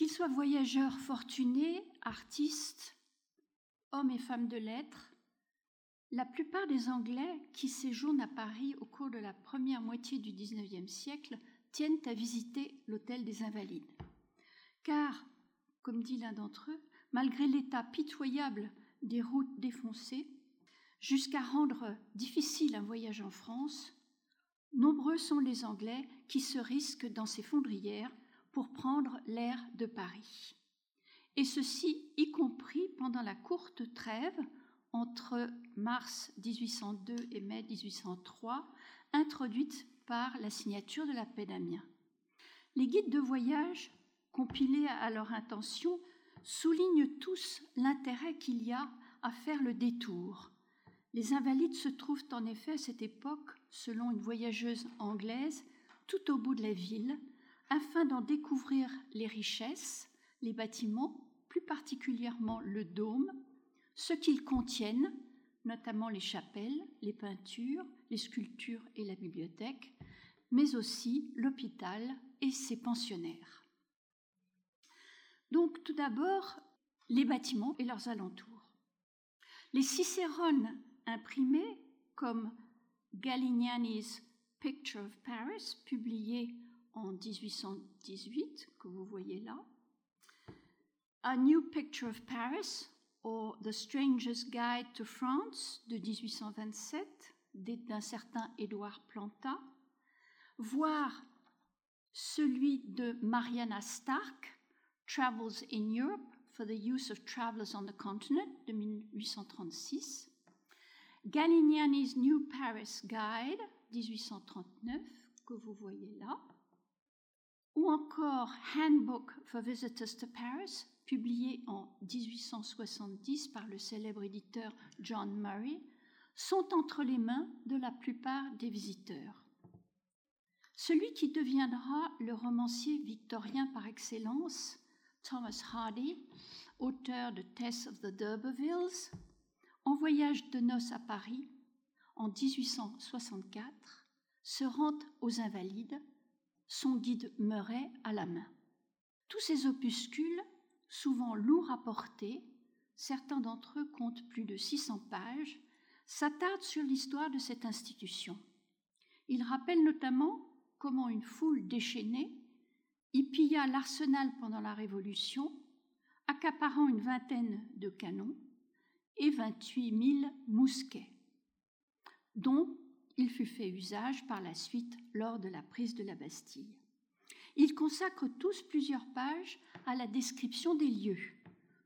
Qu'ils soient voyageurs fortunés, artistes, hommes et femmes de lettres, la plupart des Anglais qui séjournent à Paris au cours de la première moitié du XIXe siècle tiennent à visiter l'hôtel des Invalides. Car, comme dit l'un d'entre eux, malgré l'état pitoyable des routes défoncées, jusqu'à rendre difficile un voyage en France, nombreux sont les Anglais qui se risquent dans ces fondrières pour prendre l'air de Paris. Et ceci y compris pendant la courte trêve entre mars 1802 et mai 1803, introduite par la signature de la paix d'Amiens. Les guides de voyage, compilés à leur intention, soulignent tous l'intérêt qu'il y a à faire le détour. Les invalides se trouvent en effet à cette époque, selon une voyageuse anglaise, tout au bout de la ville, afin d'en découvrir les richesses, les bâtiments, plus particulièrement le dôme, ce qu'ils contiennent, notamment les chapelles, les peintures, les sculptures et la bibliothèque, mais aussi l'hôpital et ses pensionnaires. Donc tout d'abord, les bâtiments et leurs alentours. Les cicérones imprimés, comme Galignani's Picture of Paris, publié en 1818, que vous voyez là, A New Picture of Paris, ou The Stranger's Guide to France de 1827 d'un certain Édouard Planta, voire celui de Mariana Stark, Travels in Europe for the Use of Travelers on the Continent de 1836, Galignani's New Paris Guide 1839 que vous voyez là, ou encore Handbook for Visitors to Paris publié en 1870 par le célèbre éditeur John Murray, sont entre les mains de la plupart des visiteurs. Celui qui deviendra le romancier victorien par excellence, Thomas Hardy, auteur de Tess of the D'Urbervilles, en voyage de noces à Paris en 1864, se rend aux Invalides, son guide Murray à la main. Tous ces opuscules souvent lourds à porter, certains d'entre eux comptent plus de 600 pages, s'attardent sur l'histoire de cette institution. Ils rappellent notamment comment une foule déchaînée y pilla l'arsenal pendant la Révolution, accaparant une vingtaine de canons et 28 000 mousquets, dont il fut fait usage par la suite lors de la prise de la Bastille. Ils consacrent tous plusieurs pages à la description des lieux.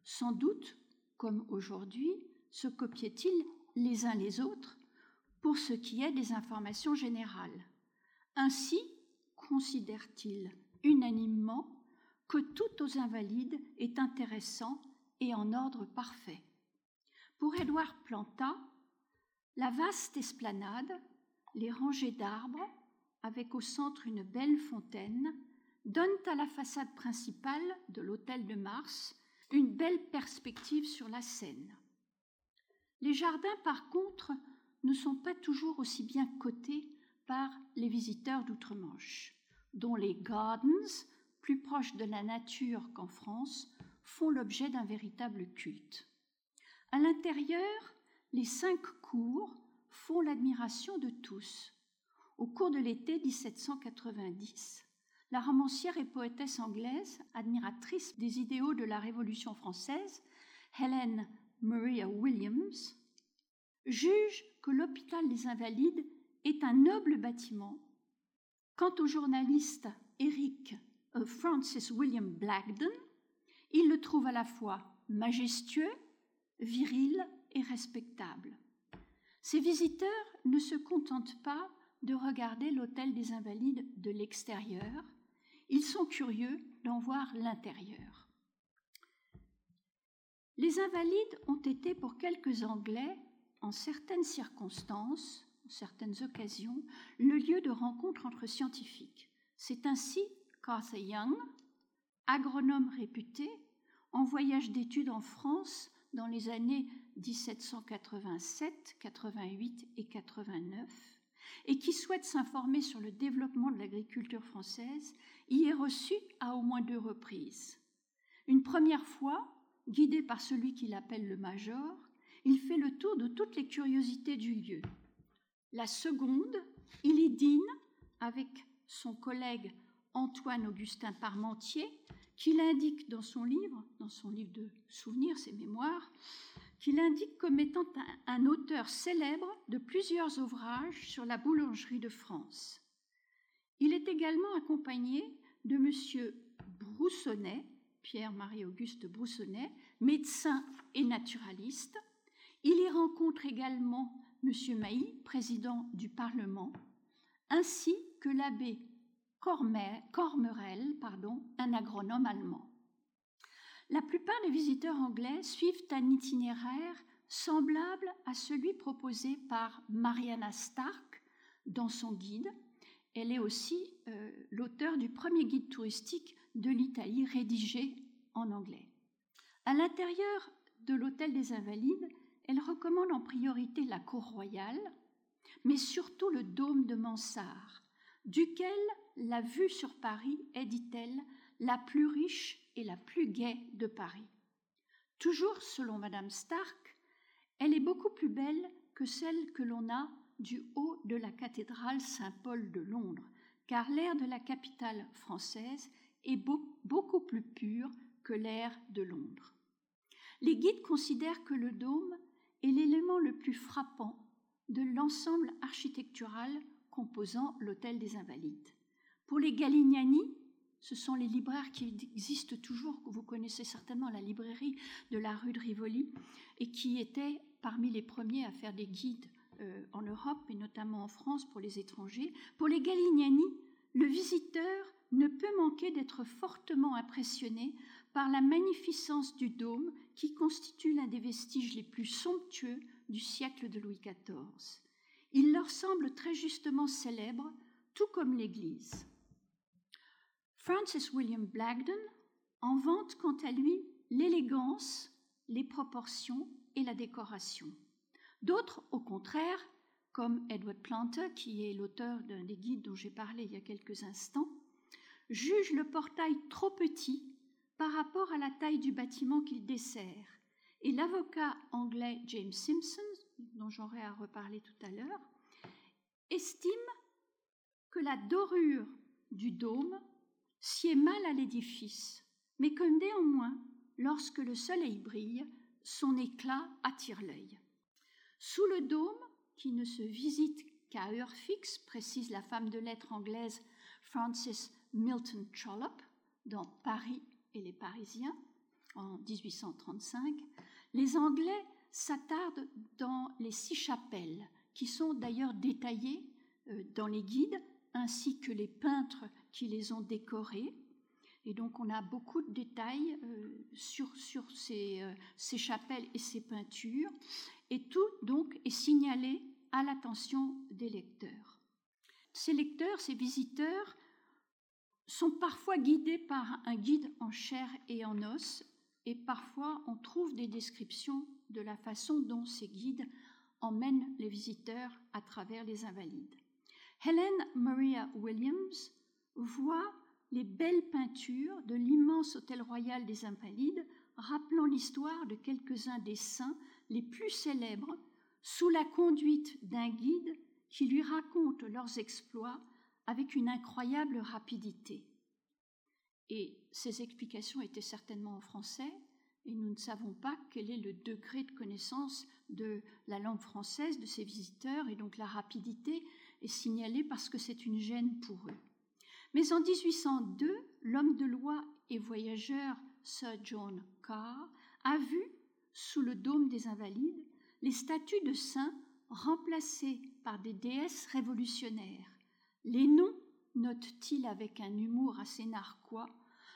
Sans doute, comme aujourd'hui, se copiaient-ils les uns les autres pour ce qui est des informations générales. Ainsi considèrent-ils unanimement que tout aux invalides est intéressant et en ordre parfait. Pour Édouard Planta, la vaste esplanade, les rangées d'arbres, avec au centre une belle fontaine, donnent à la façade principale de l'hôtel de Mars une belle perspective sur la Seine. Les jardins, par contre, ne sont pas toujours aussi bien cotés par les visiteurs d'outre-Manche, dont les gardens, plus proches de la nature qu'en France, font l'objet d'un véritable culte. À l'intérieur, les cinq cours font l'admiration de tous. Au cours de l'été 1790, la romancière et poétesse anglaise, admiratrice des idéaux de la Révolution française, Helen Maria Williams, juge que l'hôpital des Invalides est un noble bâtiment. Quant au journaliste Eric euh, Francis William Blackden, il le trouve à la fois majestueux, viril et respectable. Ses visiteurs ne se contentent pas de regarder l'hôtel des Invalides de l'extérieur, ils sont curieux d'en voir l'intérieur. Les invalides ont été pour quelques Anglais, en certaines circonstances, en certaines occasions, le lieu de rencontre entre scientifiques. C'est ainsi qu'Arthur Young, agronome réputé, en voyage d'études en France dans les années 1787, 88 et 89, et qui souhaite s'informer sur le développement de l'agriculture française, y est reçu à au moins deux reprises. Une première fois, guidé par celui qu'il appelle le major, il fait le tour de toutes les curiosités du lieu. La seconde, il y dîne avec son collègue Antoine Augustin Parmentier, qu'il indique dans son livre, dans son livre de souvenirs, ses mémoires, qu'il indique comme étant un, auteur célèbre de plusieurs ouvrages sur la boulangerie de France. Il est également accompagné de M. Broussonnet, Pierre-Marie-Auguste Broussonnet, médecin et naturaliste. Il y rencontre également M. Mailly, président du Parlement, ainsi que l'abbé Cormerel, pardon, un agronome allemand. La plupart des visiteurs anglais suivent un itinéraire semblable à celui proposé par Mariana Stark dans son guide. Elle est aussi euh, l'auteur du premier guide touristique de l'Italie rédigé en anglais. À l'intérieur de l'hôtel des Invalides, elle recommande en priorité la cour royale, mais surtout le dôme de Mansart, duquel la vue sur Paris est, dit-elle, la plus riche la plus gaie de Paris. Toujours selon Madame Stark, elle est beaucoup plus belle que celle que l'on a du haut de la cathédrale Saint-Paul de Londres, car l'air de la capitale française est beaucoup plus pur que l'air de Londres. Les guides considèrent que le dôme est l'élément le plus frappant de l'ensemble architectural composant l'Hôtel des Invalides. Pour les Galignani, ce sont les libraires qui existent toujours, que vous connaissez certainement la librairie de la rue de Rivoli, et qui étaient parmi les premiers à faire des guides euh, en Europe et notamment en France pour les étrangers. Pour les Galignani, le visiteur ne peut manquer d'être fortement impressionné par la magnificence du dôme qui constitue l'un des vestiges les plus somptueux du siècle de Louis XIV. Il leur semble très justement célèbre, tout comme l'Église. Francis William Blagden en vante quant à lui l'élégance, les proportions et la décoration. D'autres, au contraire, comme Edward Planter, qui est l'auteur d'un des guides dont j'ai parlé il y a quelques instants, jugent le portail trop petit par rapport à la taille du bâtiment qu'il dessert. Et l'avocat anglais James Simpson dont j'aurai à reparler tout à l'heure, estime que la dorure du dôme sied mal à l'édifice, mais que néanmoins, lorsque le soleil brille, son éclat attire l'œil. Sous le dôme, qui ne se visite qu'à heure fixe, précise la femme de lettres anglaise Frances Milton Trollope dans Paris et les Parisiens en 1835, les Anglais s'attarde dans les six chapelles, qui sont d'ailleurs détaillées euh, dans les guides, ainsi que les peintres qui les ont décorées. Et donc on a beaucoup de détails euh, sur, sur ces, euh, ces, chapelles et ces peintures, et tout donc est signalé à l'attention des lecteurs. Ces lecteurs, ces visiteurs, sont parfois guidés par un guide en chair et en os, et parfois on trouve des descriptions de la façon dont ces guides emmènent les visiteurs à travers les invalides. Helen Maria Williams voit les belles peintures de l'immense hôtel royal des Invalides, rappelant l'histoire de quelques-uns des saints les plus célèbres, sous la conduite d'un guide qui lui raconte leurs exploits avec une incroyable rapidité. Et ces explications étaient certainement en français, et nous ne savons pas quel est le degré de connaissance de la langue française de ces visiteurs, et donc la rapidité est signalée parce que c'est une gêne pour eux. Mais en 1802, l'homme de loi et voyageur Sir John Carr a vu, sous le dôme des Invalides, les statues de saints remplacées par des déesses révolutionnaires. Les noms, note-t-il avec un humour assez narquois,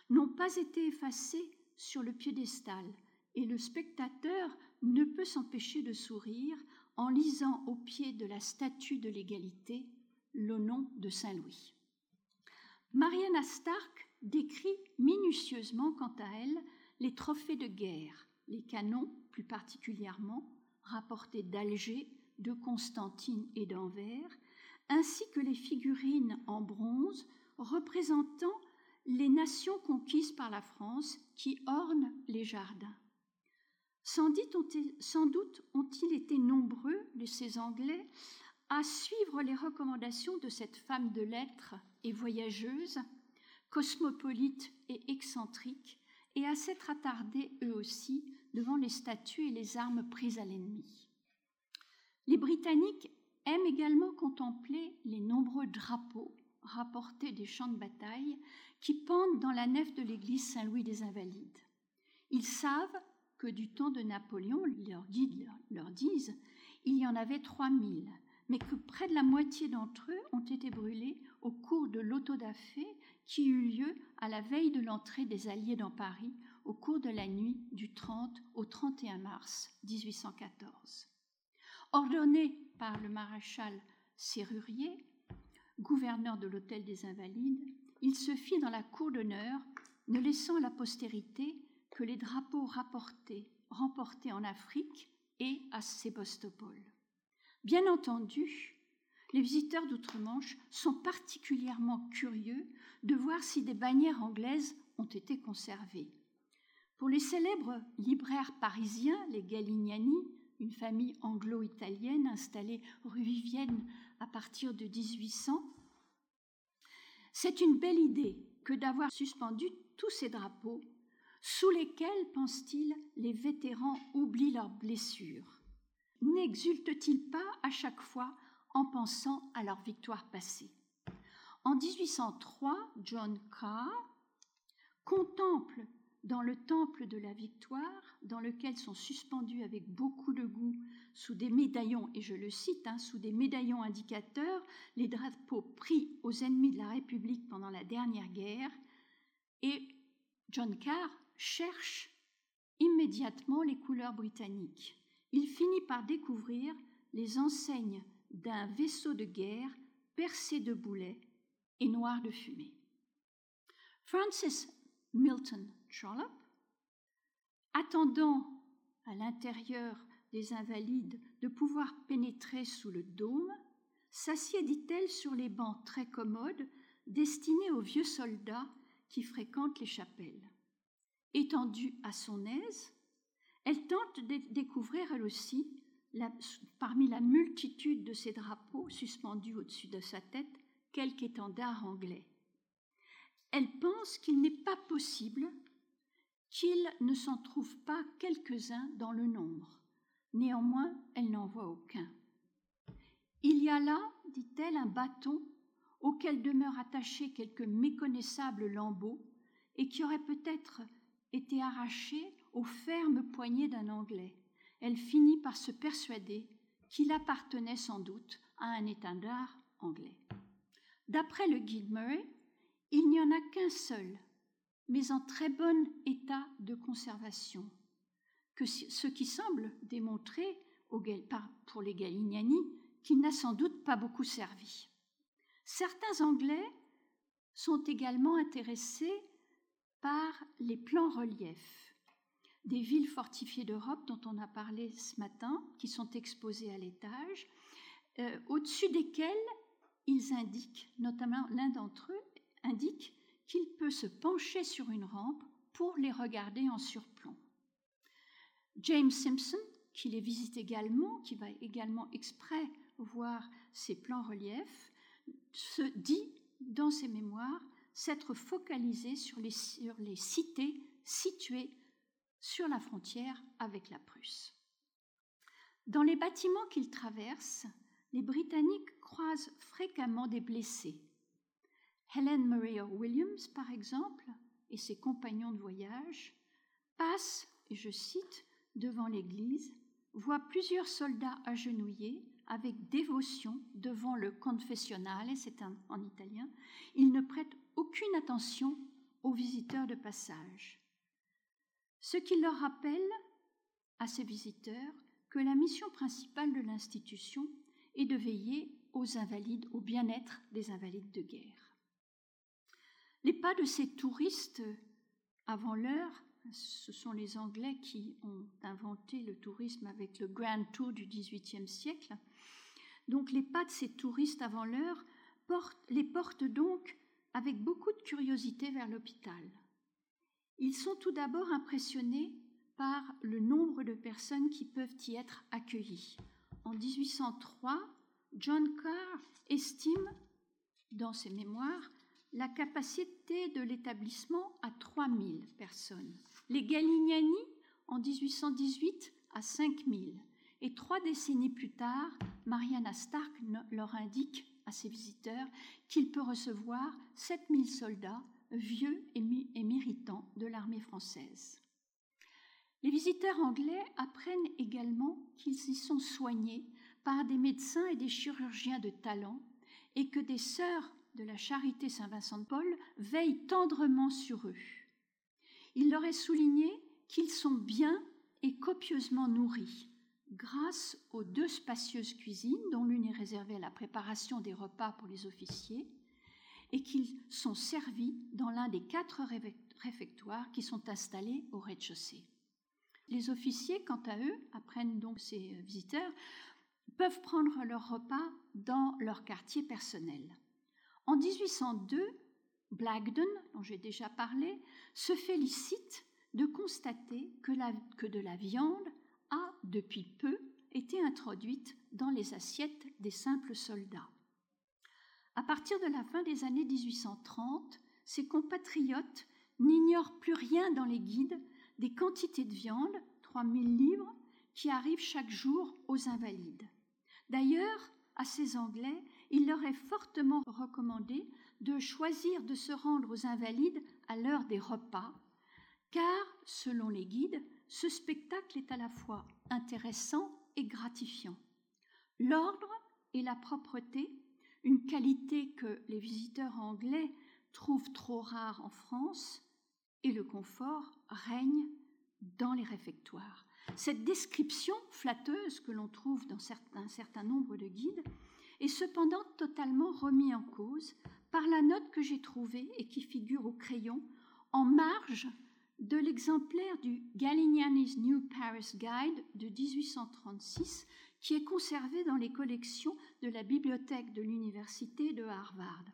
n'ont pas été effacés sur le piédestal et le spectateur ne peut s'empêcher de sourire en lisant au pied de la statue de l'égalité le nom de Saint Louis. Mariana Stark décrit minutieusement, quant à elle, les trophées de guerre, les canons plus particulièrement, rapportés d'Alger, de Constantine et d'Anvers, ainsi que les figurines en bronze représentant les nations conquises par la France qui ornent les jardins. Sans, doute ont-ils été nombreux, ces Anglais, à suivre les recommandations de cette femme de lettres et voyageuse, cosmopolite et excentrique, et à s'être attardés eux aussi devant les statues et les armes prises à l'ennemi. Les Britanniques aiment également contempler les nombreux drapeaux rapportés des champs de bataille qui pendent dans la nef de l'église Saint-Louis des Invalides. Ils savent que du temps de Napoléon, leurs guides leur disent, il y en avait 3000, mais que près de la moitié d'entre eux ont été brûlés au cours de l'autodafé qui eut lieu à la veille de l'entrée des Alliés dans Paris au cours de la nuit du 30 au 31 mars 1814. Ordonné par le maréchal Serrurier, gouverneur de l'Hôtel des Invalides, il se fit dans la cour d'honneur, ne laissant à la postérité que les drapeaux rapportés, remportés en Afrique et à Sébastopol. Bien entendu, les visiteurs d'outre-Manche sont particulièrement curieux de voir si des bannières anglaises ont été conservées. Pour les célèbres libraires parisiens, les Galignani, une famille anglo-italienne installée rue Vivienne à partir de 1800, c'est une belle idée que d'avoir suspendu tous ces drapeaux sous lesquels, pense-t-il, les vétérans oublient leurs blessures. N'exultent-ils pas à chaque fois en pensant à leur victoire passée? En 1803, John Carr contemple dans le temple de la victoire, dans lequel sont suspendus avec beaucoup de goût, sous des médaillons, et je le cite, hein, sous des médaillons indicateurs, les drapeaux pris aux ennemis de la République pendant la dernière guerre, et John Carr cherche immédiatement les couleurs britanniques. Il finit par découvrir les enseignes d'un vaisseau de guerre percé de boulets et noir de fumée. Francis Milton Trollope, attendant à l'intérieur des invalides de pouvoir pénétrer sous le dôme, s'assied, dit-elle, sur les bancs très commodes destinés aux vieux soldats qui fréquentent les chapelles. Étendue à son aise, elle tente de découvrir elle aussi, parmi la multitude de ces drapeaux suspendus au-dessus de sa tête, quelque étendard anglais. Elle pense qu'il n'est pas possible qu'il ne s'en trouve pas quelques-uns dans le nombre. Néanmoins, elle n'en voit aucun. Il y a là, dit-elle, un bâton auquel demeurent attachés quelques méconnaissables lambeaux et qui aurait peut-être été arraché aux fermes poignées d'un Anglais. Elle finit par se persuader qu'il appartenait sans doute à un étendard anglais. D'après le guide Murray, il n'y en a qu'un seul, mais en très bon état de conservation, que ce qui semble démontrer pour les Galignani qu'il n'a sans doute pas beaucoup servi. Certains Anglais sont également intéressés par les plans reliefs des villes fortifiées d'Europe dont on a parlé ce matin, qui sont exposés à l'étage, euh, au-dessus desquels ils indiquent, notamment l'un d'entre eux indique qu'il peut se pencher sur une rampe pour les regarder en surplomb. James Simpson, qui les visite également, qui va également exprès voir ces plans reliefs, se dit dans ses mémoires s'être focalisé sur sur les cités situées sur la frontière avec la Prusse. Dans les bâtiments qu'ils traversent, les Britanniques croisent fréquemment des blessés. Helen Maria Williams, par exemple, et ses compagnons de voyage passent, et je cite, devant l'église, voient plusieurs soldats agenouillés avec dévotion devant le confessionnal, et c'est en italien. Ils ne prêtent aucune attention aux visiteurs de passage. Ce qui leur rappelle à ces visiteurs que la mission principale de l'institution est de veiller aux invalides, au bien-être des invalides de guerre. Les pas de ces touristes avant l'heure, ce sont les Anglais qui ont inventé le tourisme avec le Grand Tour du XVIIIe siècle. Donc les pas de ces touristes avant l'heure les portent donc avec beaucoup de curiosité vers l'hôpital. Ils sont tout d'abord impressionnés par le nombre de personnes qui peuvent y être accueillies. En 1803, John Carr estime dans ses mémoires la capacité de l'établissement à 3000 personnes. Les Galignani, en 1818, à 5000. Et trois décennies plus tard, Mariana Stark leur indique à ses visiteurs qu'il peut recevoir 7000 soldats vieux et, méritants de l'armée française. Les visiteurs anglais apprennent également qu'ils y sont soignés par des médecins et des chirurgiens de talent et que des sœurs de la charité Saint-Vincent de Paul veillent tendrement sur eux. Il leur est souligné qu'ils sont bien et copieusement nourris grâce aux deux spacieuses cuisines dont l'une est réservée à la préparation des repas pour les officiers et qu'ils sont servis dans l'un des quatre réfectoires qui sont installés au rez-de-chaussée. Les officiers, quant à eux, apprennent donc ces visiteurs, peuvent prendre leur repas dans leur quartier personnel. En 1802, Blagden, dont j'ai déjà parlé, se félicite de constater que, que de la viande a, depuis peu, été introduite dans les assiettes des simples soldats. À partir de la fin des années 1830, ses compatriotes n'ignorent plus rien dans les guides des quantités de viande, 3000 livres, qui arrivent chaque jour aux invalides. D'ailleurs, à ces Anglais, il leur est fortement recommandé de choisir de se rendre aux invalides à l'heure des repas, car, selon les guides, ce spectacle est à la fois intéressant et gratifiant. L'ordre et la propreté, une qualité que les visiteurs anglais trouvent trop rare en France, et le confort règnent dans les réfectoires. Cette description flatteuse que l'on trouve dans un certain nombre de guides est cependant totalement remis en cause par la note que j'ai trouvée et qui figure au crayon en marge de l'exemplaire du Galignani's New Paris Guide de 1836 qui est conservé dans les collections de la bibliothèque de l'université de Harvard.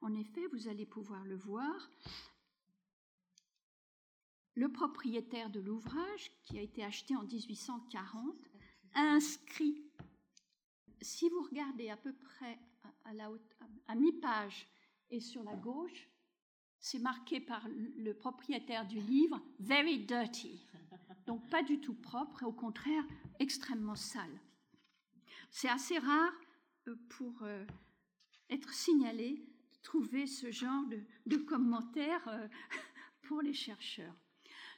En effet, vous allez pouvoir le voir, le propriétaire de l'ouvrage, qui a été acheté en 1840, a inscrit, si vous regardez à peu près à, mi-page et sur la gauche, c'est marqué par le propriétaire du livre Very dirty. Donc pas du tout propre au contraire extrêmement sale. C'est assez rare euh, pour euh, être signalé de trouver ce genre de, commentaires euh, pour les chercheurs.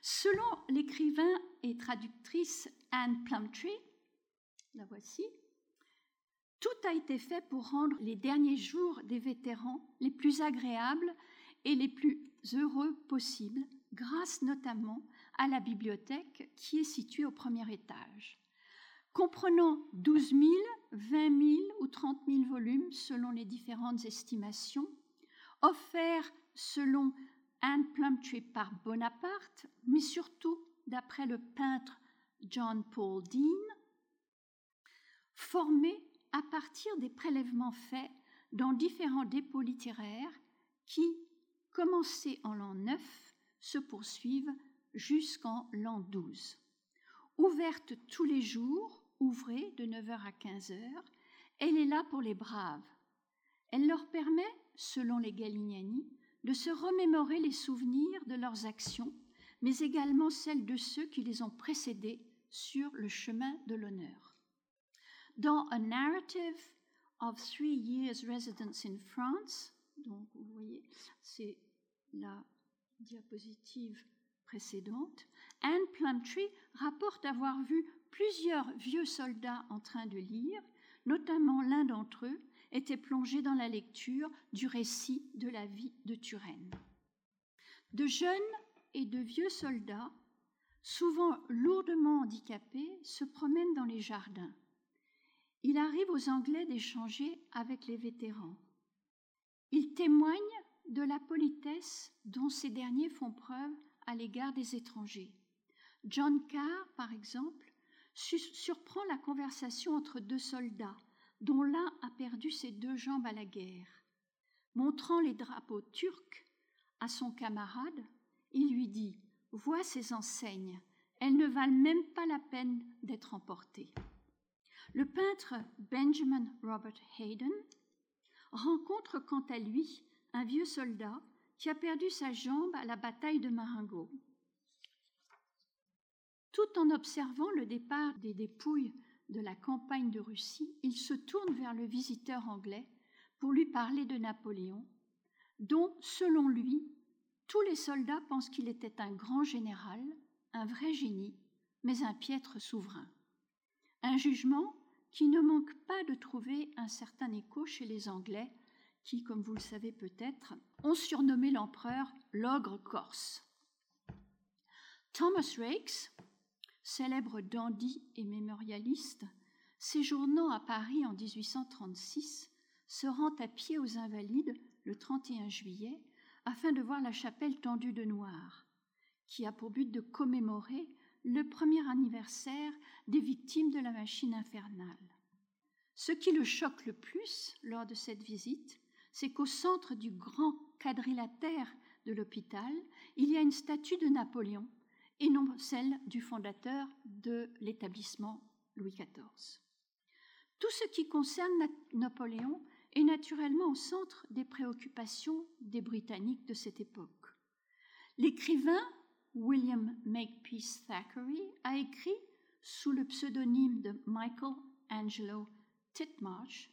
Selon l'écrivain et traductrice Anne Plumtree, la voici, tout a été fait pour rendre les derniers jours des vétérans les plus agréables et les plus heureux possibles, grâce notamment à la bibliothèque qui est située au premier étage. Comprenant 12 000, 20 000 ou 30 000 volumes selon les différentes estimations, offerts selon Anne Plumtree par Bonaparte, mais surtout d'après le peintre John Paul Dean, formés à partir des prélèvements faits dans différents dépôts littéraires qui, commencés en l'an 9, se poursuivent jusqu'en l'an 12. Ouverte tous les jours, ouvrée de 9h à 15h, elle est là pour les braves. Elle leur permet, selon les Galignani, de se remémorer les souvenirs de leurs actions, mais également celles de ceux qui les ont précédés sur le chemin de l'honneur. Dans A Narrative of Three Years' Residence in France, donc vous voyez, c'est la diapositive précédente, Anne Plumtree rapporte avoir vu plusieurs vieux soldats en train de lire, notamment l'un d'entre eux était plongé dans la lecture du récit de la vie de Turenne. De jeunes et de vieux soldats, souvent lourdement handicapés, se promènent dans les jardins. Il arrive aux Anglais d'échanger avec les vétérans. Ils témoignent de la politesse dont ces derniers font preuve à l'égard des étrangers. John Carr, par exemple, surprend la conversation entre deux soldats, dont l'un a perdu ses deux jambes à la guerre. Montrant les drapeaux turcs à son camarade, il lui dit Vois ces enseignes, elles ne valent même pas la peine d'être emportées. Le peintre Benjamin Robert Hayden rencontre quant à lui un vieux soldat qui a perdu sa jambe à la bataille de Marengo. Tout en observant le départ des dépouilles de la campagne de Russie, il se tourne vers le visiteur anglais pour lui parler de Napoléon, dont, selon lui, tous les soldats pensent qu'il était un grand général, un vrai génie, mais un piètre souverain. Un jugement qui ne manque pas de trouver un certain écho chez les Anglais, qui, comme vous le savez peut-être, ont surnommé l'empereur l'ogre corse. Thomas Raikes, célèbre dandy et mémorialiste, séjournant à Paris en 1836, se rend à pied aux Invalides le 31 juillet afin de voir la chapelle tendue de noir, qui a pour but de commémorer le premier anniversaire des victimes de la machine infernale. Ce qui le choque le plus lors de cette visite, c'est qu'au centre du grand quadrilatère de l'hôpital, il y a une statue de Napoléon et non celle du fondateur de l'établissement Louis XIV. Tout ce qui concerne Napoléon est naturellement au centre des préoccupations des Britanniques de cette époque. L'écrivain William Makepeace Thackeray a écrit, sous le pseudonyme de Michael Angelo Titmarsh,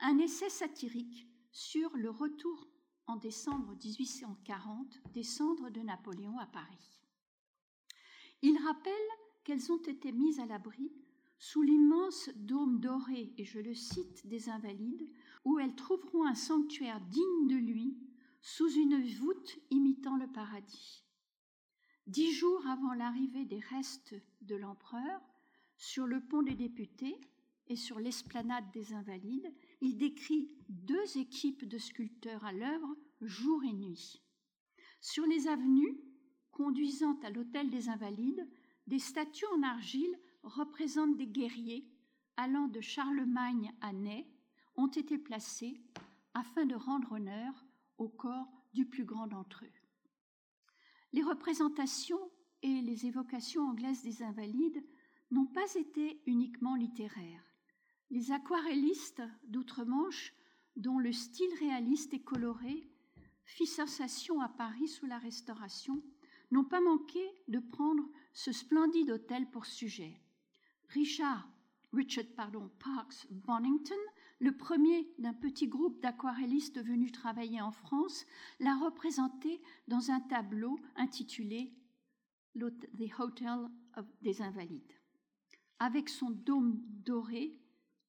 un essai satirique sur le retour en décembre 1840 des cendres de Napoléon à Paris. Il rappelle qu'elles ont été mises à l'abri sous l'immense dôme doré, et je le cite, des Invalides, où elles trouveront un sanctuaire digne de lui, sous une voûte imitant le paradis. Dix jours avant l'arrivée des restes de l'empereur, sur le pont des députés et sur l'esplanade des Invalides, il décrit deux équipes de sculpteurs à l'œuvre jour et nuit. Sur les avenues conduisant à l'hôtel des Invalides, des statues en argile représentent des guerriers allant de Charlemagne à Ney ont été placées afin de rendre honneur au corps du plus grand d'entre eux. Les représentations et les évocations anglaises des invalides n'ont pas été uniquement littéraires. Les aquarellistes d'outre-Manche, dont le style réaliste et coloré fit sensation à Paris sous la Restauration, n'ont pas manqué de prendre ce splendide hôtel pour sujet. Richard, Richard pardon, Parks Bonington le premier d'un petit groupe d'aquarellistes venus travailler en France, l'a représenté dans un tableau intitulé The Hotel des Invalides, avec son dôme doré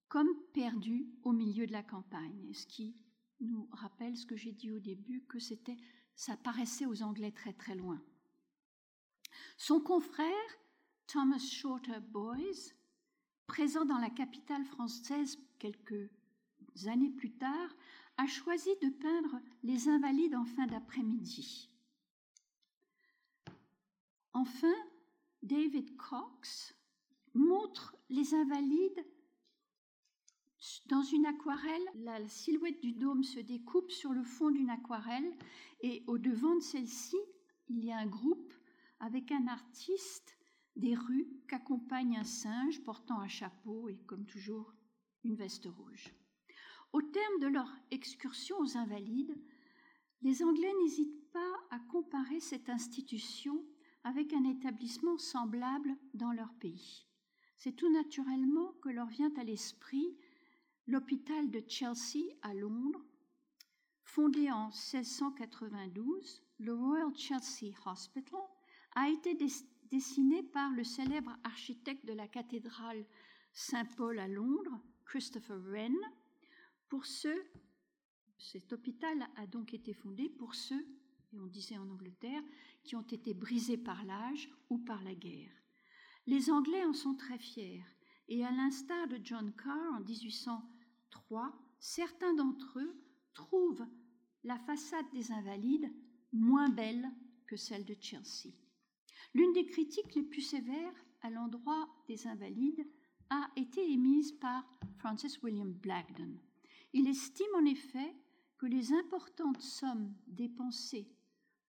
comme perdu au milieu de la campagne, ce qui nous rappelle ce que j'ai dit au début, que c'était, ça paraissait aux Anglais très très loin. Son confrère, Thomas Shorter Boys, présent dans la capitale française quelques années plus tard, a choisi de peindre les invalides en fin d'après-midi. Enfin, David Cox montre les invalides dans une aquarelle. La silhouette du dôme se découpe sur le fond d'une aquarelle et au devant de celle-ci, il y a un groupe avec un artiste des rues qu'accompagne un singe portant un chapeau et, comme toujours, une veste rouge. Au terme de leur excursion aux Invalides, les Anglais n'hésitent pas à comparer cette institution avec un établissement semblable dans leur pays. C'est tout naturellement que leur vient à l'esprit l'hôpital de Chelsea à Londres, fondé en 1692, le Royal Chelsea Hospital a été dessiné par le célèbre architecte de la cathédrale Saint-Paul à Londres, Christopher Wren. Pour ceux, cet hôpital a donc été fondé pour ceux, et on disait en Angleterre, qui ont été brisés par l'âge ou par la guerre. Les Anglais en sont très fiers, et à l'instar de John Carr en 1803, certains d'entre eux trouvent la façade des Invalides moins belle que celle de Chelsea. L'une des critiques les plus sévères à l'endroit des Invalides a été émise par Francis William Blagden. Il estime en effet que les importantes sommes dépensées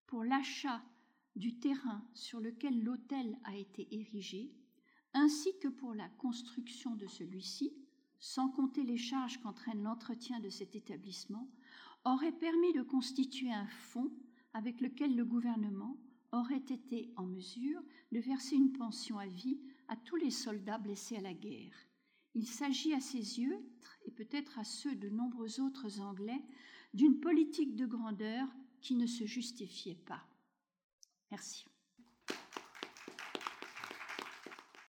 pour l'achat du terrain sur lequel l'hôtel a été érigé, ainsi que pour la construction de celui-ci, sans compter les charges qu'entraîne l'entretien de cet établissement, aurait permis de constituer un fonds avec lequel le gouvernement aurait été en mesure de verser une pension à vie à tous les soldats blessés à la guerre. Il s'agit à ses yeux, et peut-être à ceux de nombreux autres Anglais, d'une politique de grandeur qui ne se justifiait pas. Merci.